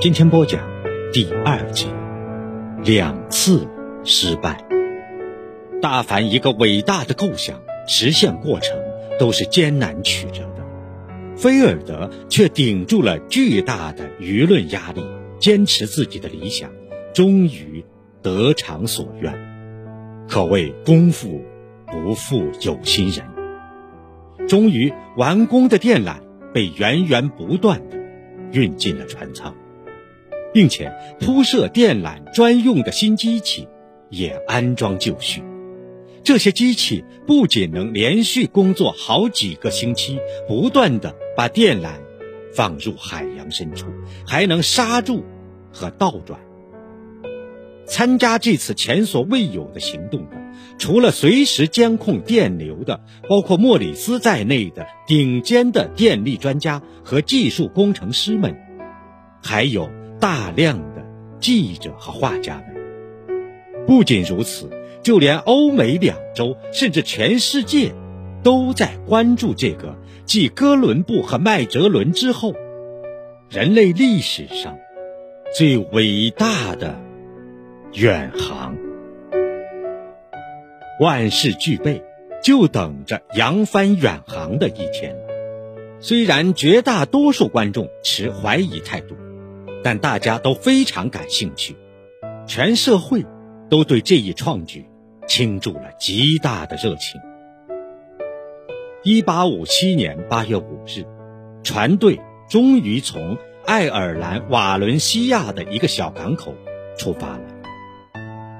今天播讲第二集，两次失败。大凡一个伟大的构想，实现过程都是艰难曲折的。菲尔德却顶住了巨大的舆论压力，坚持自己的理想，终于得偿所愿，可谓功夫不负有心人。终于完工的电缆被源源不断的运进了船舱。并且铺设电缆专用的新机器也安装就绪，这些机器不仅能连续工作好几个星期，不断的把电缆放入海洋深处，还能刹住和倒转。参加这次前所未有的行动的，除了随时监控电流的，包括莫里斯在内的顶尖的电力专家和技术工程师们，还有。大量的记者和画家们。不仅如此，就连欧美两洲，甚至全世界，都在关注这个继哥伦布和麦哲伦之后，人类历史上最伟大的远航。万事俱备，就等着扬帆远航的一天。虽然绝大多数观众持怀疑态度。但大家都非常感兴趣，全社会都对这一创举倾注了极大的热情。一八五七年八月五日，船队终于从爱尔兰瓦伦西亚的一个小港口出发了。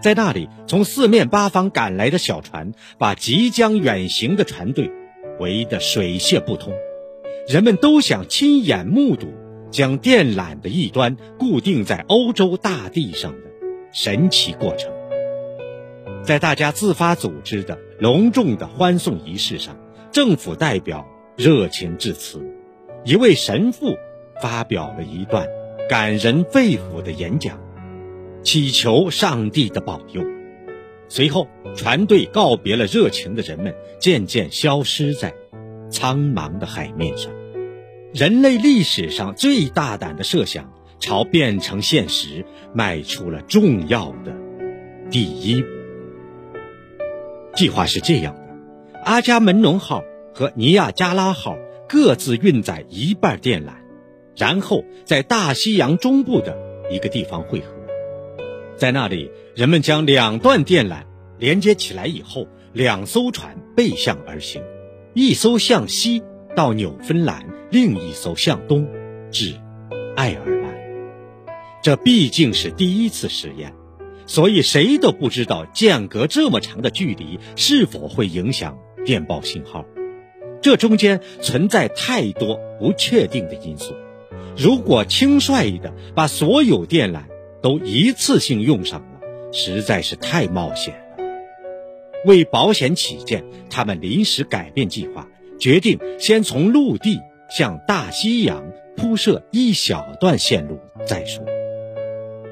在那里，从四面八方赶来的小船把即将远行的船队围得水泄不通，人们都想亲眼目睹。将电缆的一端固定在欧洲大地上的神奇过程，在大家自发组织的隆重的欢送仪式上，政府代表热情致辞，一位神父发表了一段感人肺腑的演讲，祈求上帝的保佑。随后，船队告别了热情的人们，渐渐消失在苍茫的海面上。人类历史上最大胆的设想，朝变成现实迈出了重要的第一步。计划是这样的：阿伽门农号和尼亚加拉号各自运载一半电缆，然后在大西洋中部的一个地方汇合。在那里，人们将两段电缆连接起来以后，两艘船背向而行，一艘向西。到纽芬兰，另一艘向东，至爱尔兰。这毕竟是第一次实验，所以谁都不知道间隔这么长的距离是否会影响电报信号。这中间存在太多不确定的因素。如果轻率的把所有电缆都一次性用上了，实在是太冒险了。为保险起见，他们临时改变计划。决定先从陆地向大西洋铺设一小段线路再说。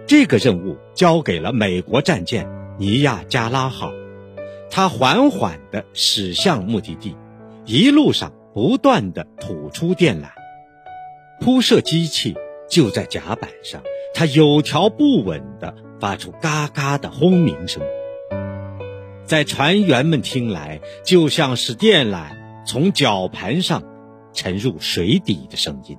这个任务交给了美国战舰尼亚加拉号，它缓缓地驶向目的地，一路上不断地吐出电缆，铺设机器就在甲板上，它有条不紊地发出嘎嘎的轰鸣声，在船员们听来就像是电缆。从绞盘上沉入水底的声音，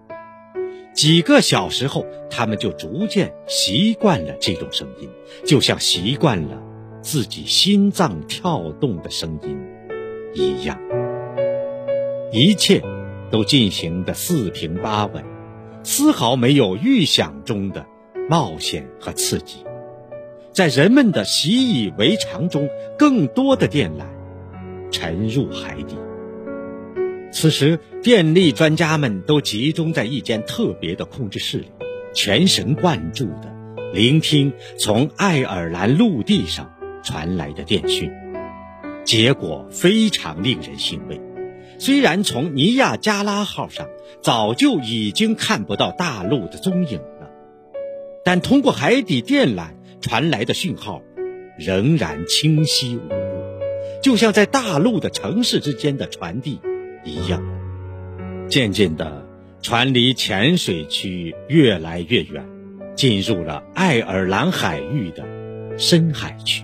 几个小时后，他们就逐渐习惯了这种声音，就像习惯了自己心脏跳动的声音一样。一切都进行的四平八稳，丝毫没有预想中的冒险和刺激。在人们的习以为常中，更多的电缆沉入海底。此时，电力专家们都集中在一间特别的控制室里，全神贯注地聆听从爱尔兰陆地上传来的电讯。结果非常令人欣慰。虽然从尼亚加拉号上早就已经看不到大陆的踪影了，但通过海底电缆传来的讯号仍然清晰无误，就像在大陆的城市之间的传递。一样，渐渐的，船离浅水区越来越远，进入了爱尔兰海域的深海区。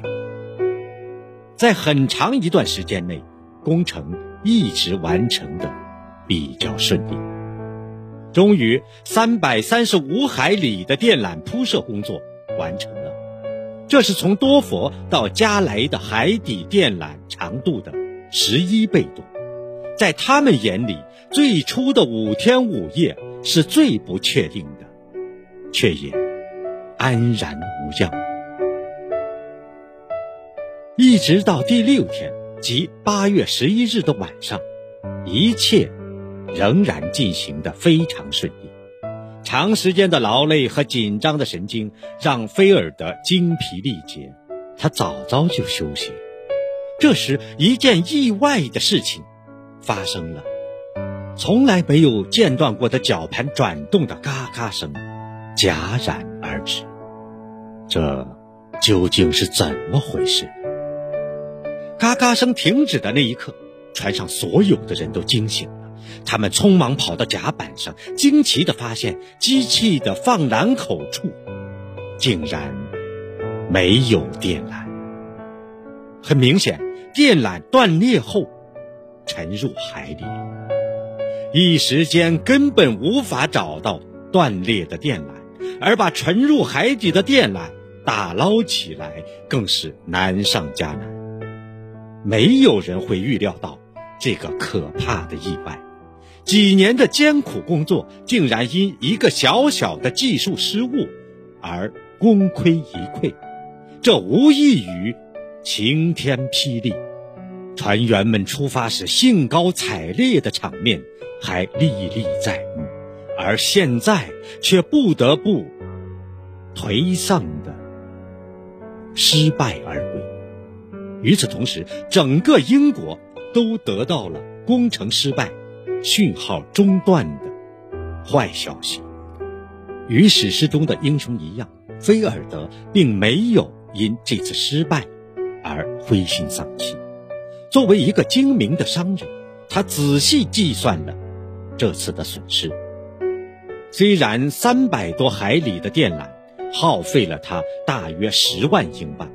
在很长一段时间内，工程一直完成的比较顺利。终于，三百三十五海里的电缆铺设工作完成了，这是从多佛到加莱的海底电缆长度的十一倍多。在他们眼里，最初的五天五夜是最不确定的，却也安然无恙。一直到第六天，即八月十一日的晚上，一切仍然进行的非常顺利。长时间的劳累和紧张的神经让菲尔德精疲力竭，他早早就休息。这时，一件意外的事情。发生了，从来没有间断过的绞盘转动的嘎嘎声戛然而止。这究竟是怎么回事？嘎嘎声停止的那一刻，船上所有的人都惊醒了。他们匆忙跑到甲板上，惊奇地发现机器的放缆口处竟然没有电缆。很明显，电缆断裂后。沉入海里，一时间根本无法找到断裂的电缆，而把沉入海底的电缆打捞起来更是难上加难。没有人会预料到这个可怕的意外，几年的艰苦工作竟然因一个小小的技术失误而功亏一篑，这无异于晴天霹雳。船员们出发时兴高采烈的场面还历历在目，而现在却不得不颓丧的失败而归。与此同时，整个英国都得到了工程失败、讯号中断的坏消息。与史诗中的英雄一样，菲尔德并没有因这次失败而灰心丧气。作为一个精明的商人，他仔细计算了这次的损失。虽然三百多海里的电缆耗费了他大约十万英镑，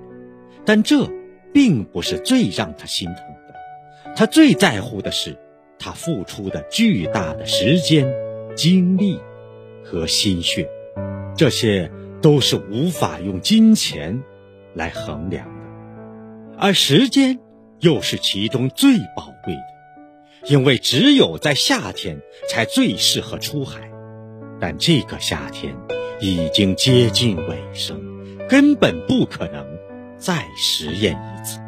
但这并不是最让他心疼的。他最在乎的是他付出的巨大的时间、精力和心血，这些都是无法用金钱来衡量的，而时间。又是其中最宝贵的，因为只有在夏天才最适合出海，但这个夏天已经接近尾声，根本不可能再实验一次。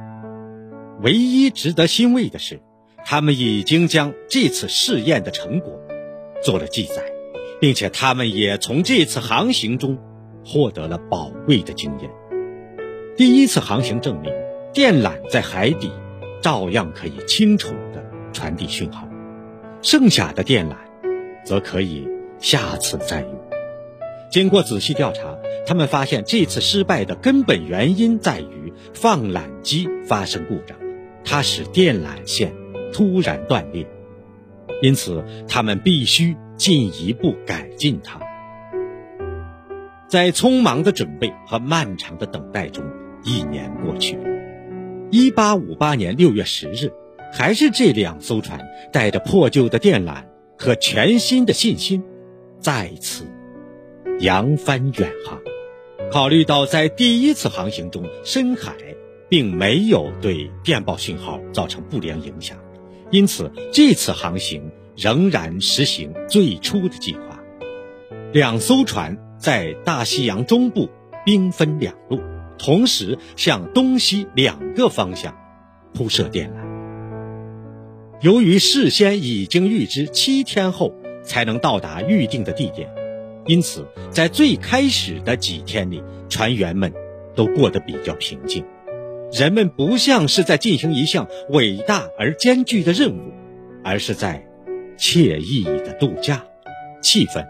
唯一值得欣慰的是，他们已经将这次试验的成果做了记载，并且他们也从这次航行中获得了宝贵的经验。第一次航行证明，电缆在海底。照样可以清楚地传递讯号，剩下的电缆则可以下次再用。经过仔细调查，他们发现这次失败的根本原因在于放缆机发生故障，它使电缆线突然断裂，因此他们必须进一步改进它。在匆忙的准备和漫长的等待中，一年过去了。一八五八年六月十日，还是这两艘船带着破旧的电缆和全新的信心，再次扬帆远航。考虑到在第一次航行中深海并没有对电报信号造成不良影响，因此这次航行仍然实行最初的计划。两艘船在大西洋中部兵分两路。同时向东西两个方向铺设电缆。由于事先已经预知七天后才能到达预定的地点，因此在最开始的几天里，船员们都过得比较平静。人们不像是在进行一项伟大而艰巨的任务，而是在惬意的度假，气氛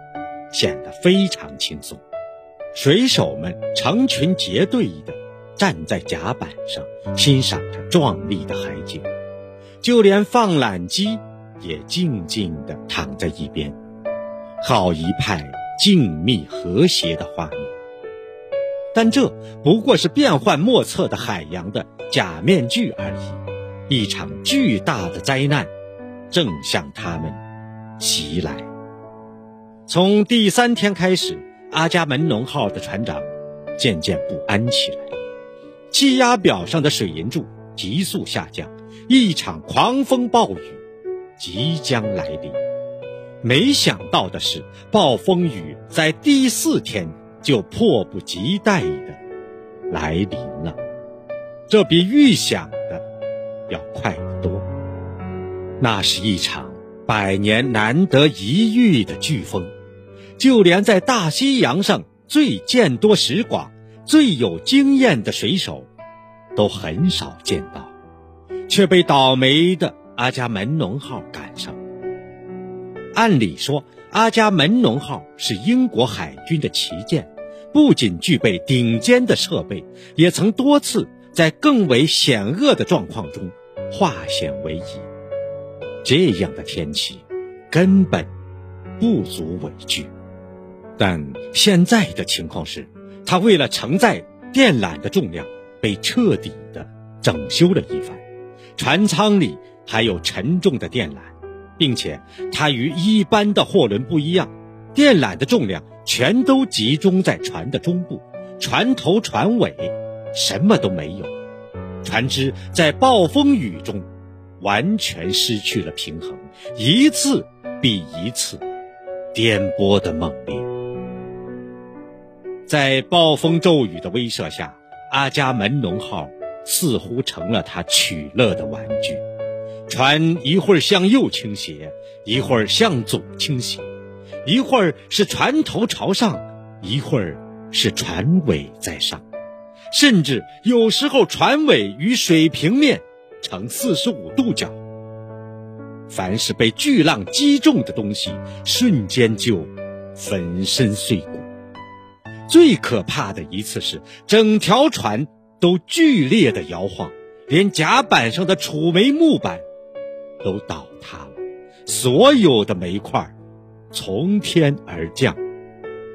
显得非常轻松。水手们成群结队地站在甲板上，欣赏着壮丽的海景，就连放缆机也静静地躺在一边，好一派静谧和谐的画面。但这不过是变幻莫测的海洋的假面具而已。一场巨大的灾难正向他们袭来。从第三天开始，阿伽门农号的船长渐渐不安起来，气压表上的水银柱急速下降，一场狂风暴雨即将来临。没想到的是，暴风雨在第四天就迫不及待的来临了，这比预想的要快得多。那是一场百年难得一遇的飓风，就连在大西洋上最见多识广、最有经验的水手，都很少见到，却被倒霉的阿伽门农号赶上。按理说，阿伽门农号是英国海军的旗舰，不仅具备顶尖的设备，也曾多次在更为险恶的状况中化险为夷。这样的天气根本不足为惧。但现在的情况是，他为了承载电缆的重量，被彻底的整修了一番，船舱里还有沉重的电缆。并且它与一般的货轮不一样，电缆的重量全都集中在船的中部，船头船尾什么都没有，船只在暴风雨中完全失去了平衡，一次比一次颠簸的猛烈。在暴风骤雨的威慑下，阿伽门农号似乎成了他取乐的玩具。船一会儿向右倾斜，一会儿向左倾斜，一会儿是船头朝上，一会儿是船尾在上，甚至有时候船尾与水平面呈四十五度角。凡是被巨浪击中的东西，瞬间就粉身碎骨。最可怕的一次是，整条船都剧烈的摇晃，连甲板上的储煤木板。都倒塌了，所有的煤块从天而降，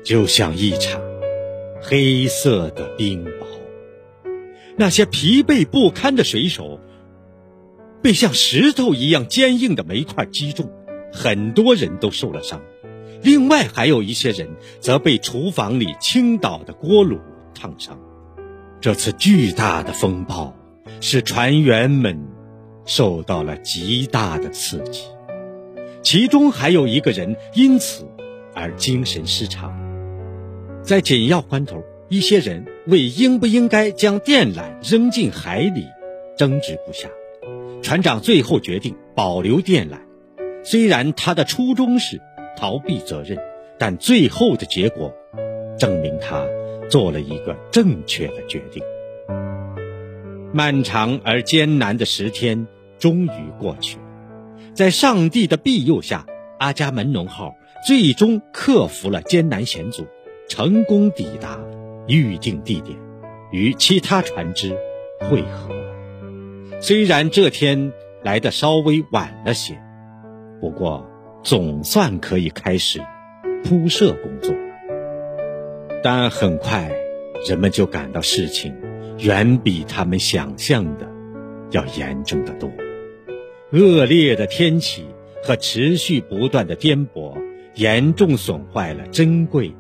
就像一场黑色的冰雹。那些疲惫不堪的水手被像石头一样坚硬的煤块击中，很多人都受了伤。另外还有一些人则被厨房里倾倒的锅炉烫伤。这次巨大的风暴使船员们。受到了极大的刺激，其中还有一个人因此而精神失常。在紧要关头，一些人为应不应该将电缆扔进海里争执不下。船长最后决定保留电缆，虽然他的初衷是逃避责任，但最后的结果证明他做了一个正确的决定。漫长而艰难的十天。终于过去了，在上帝的庇佑下，阿伽门农号最终克服了艰难险阻，成功抵达预定地点，与其他船只汇合。虽然这天来的稍微晚了些，不过总算可以开始铺设工作。但很快，人们就感到事情远比他们想象的要严重的多。恶劣的天气和持续不断的颠簸，严重损坏了珍贵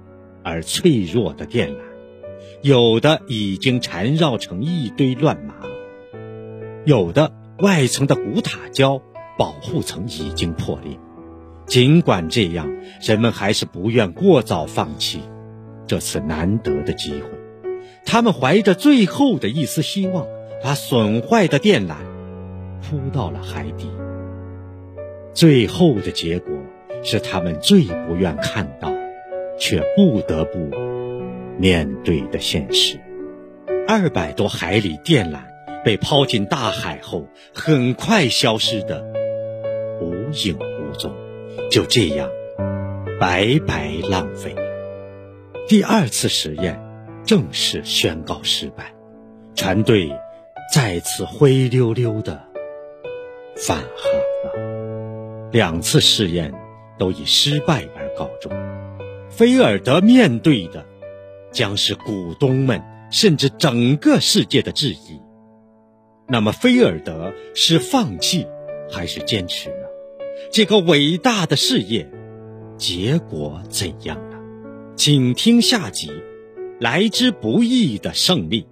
而脆弱的电缆，有的已经缠绕成一堆乱麻，有的外层的古塔胶保护层已经破裂。尽管这样，人们还是不愿过早放弃这次难得的机会。他们怀着最后的一丝希望，把损坏的电缆。扑到了海底。最后的结果是他们最不愿看到，却不得不面对的现实：二百多海里电缆被抛进大海后，很快消失的无影，就这样白白浪费。第二次实验正式宣告失败，船队再次灰溜溜的。返航了，两次试验都以失败而告终。菲尔德面对的将是股东们甚至整个世界的质疑。那么，菲尔德是放弃还是坚持呢？这个伟大的事业，结果怎样呢？请听下集：来之不易的胜利。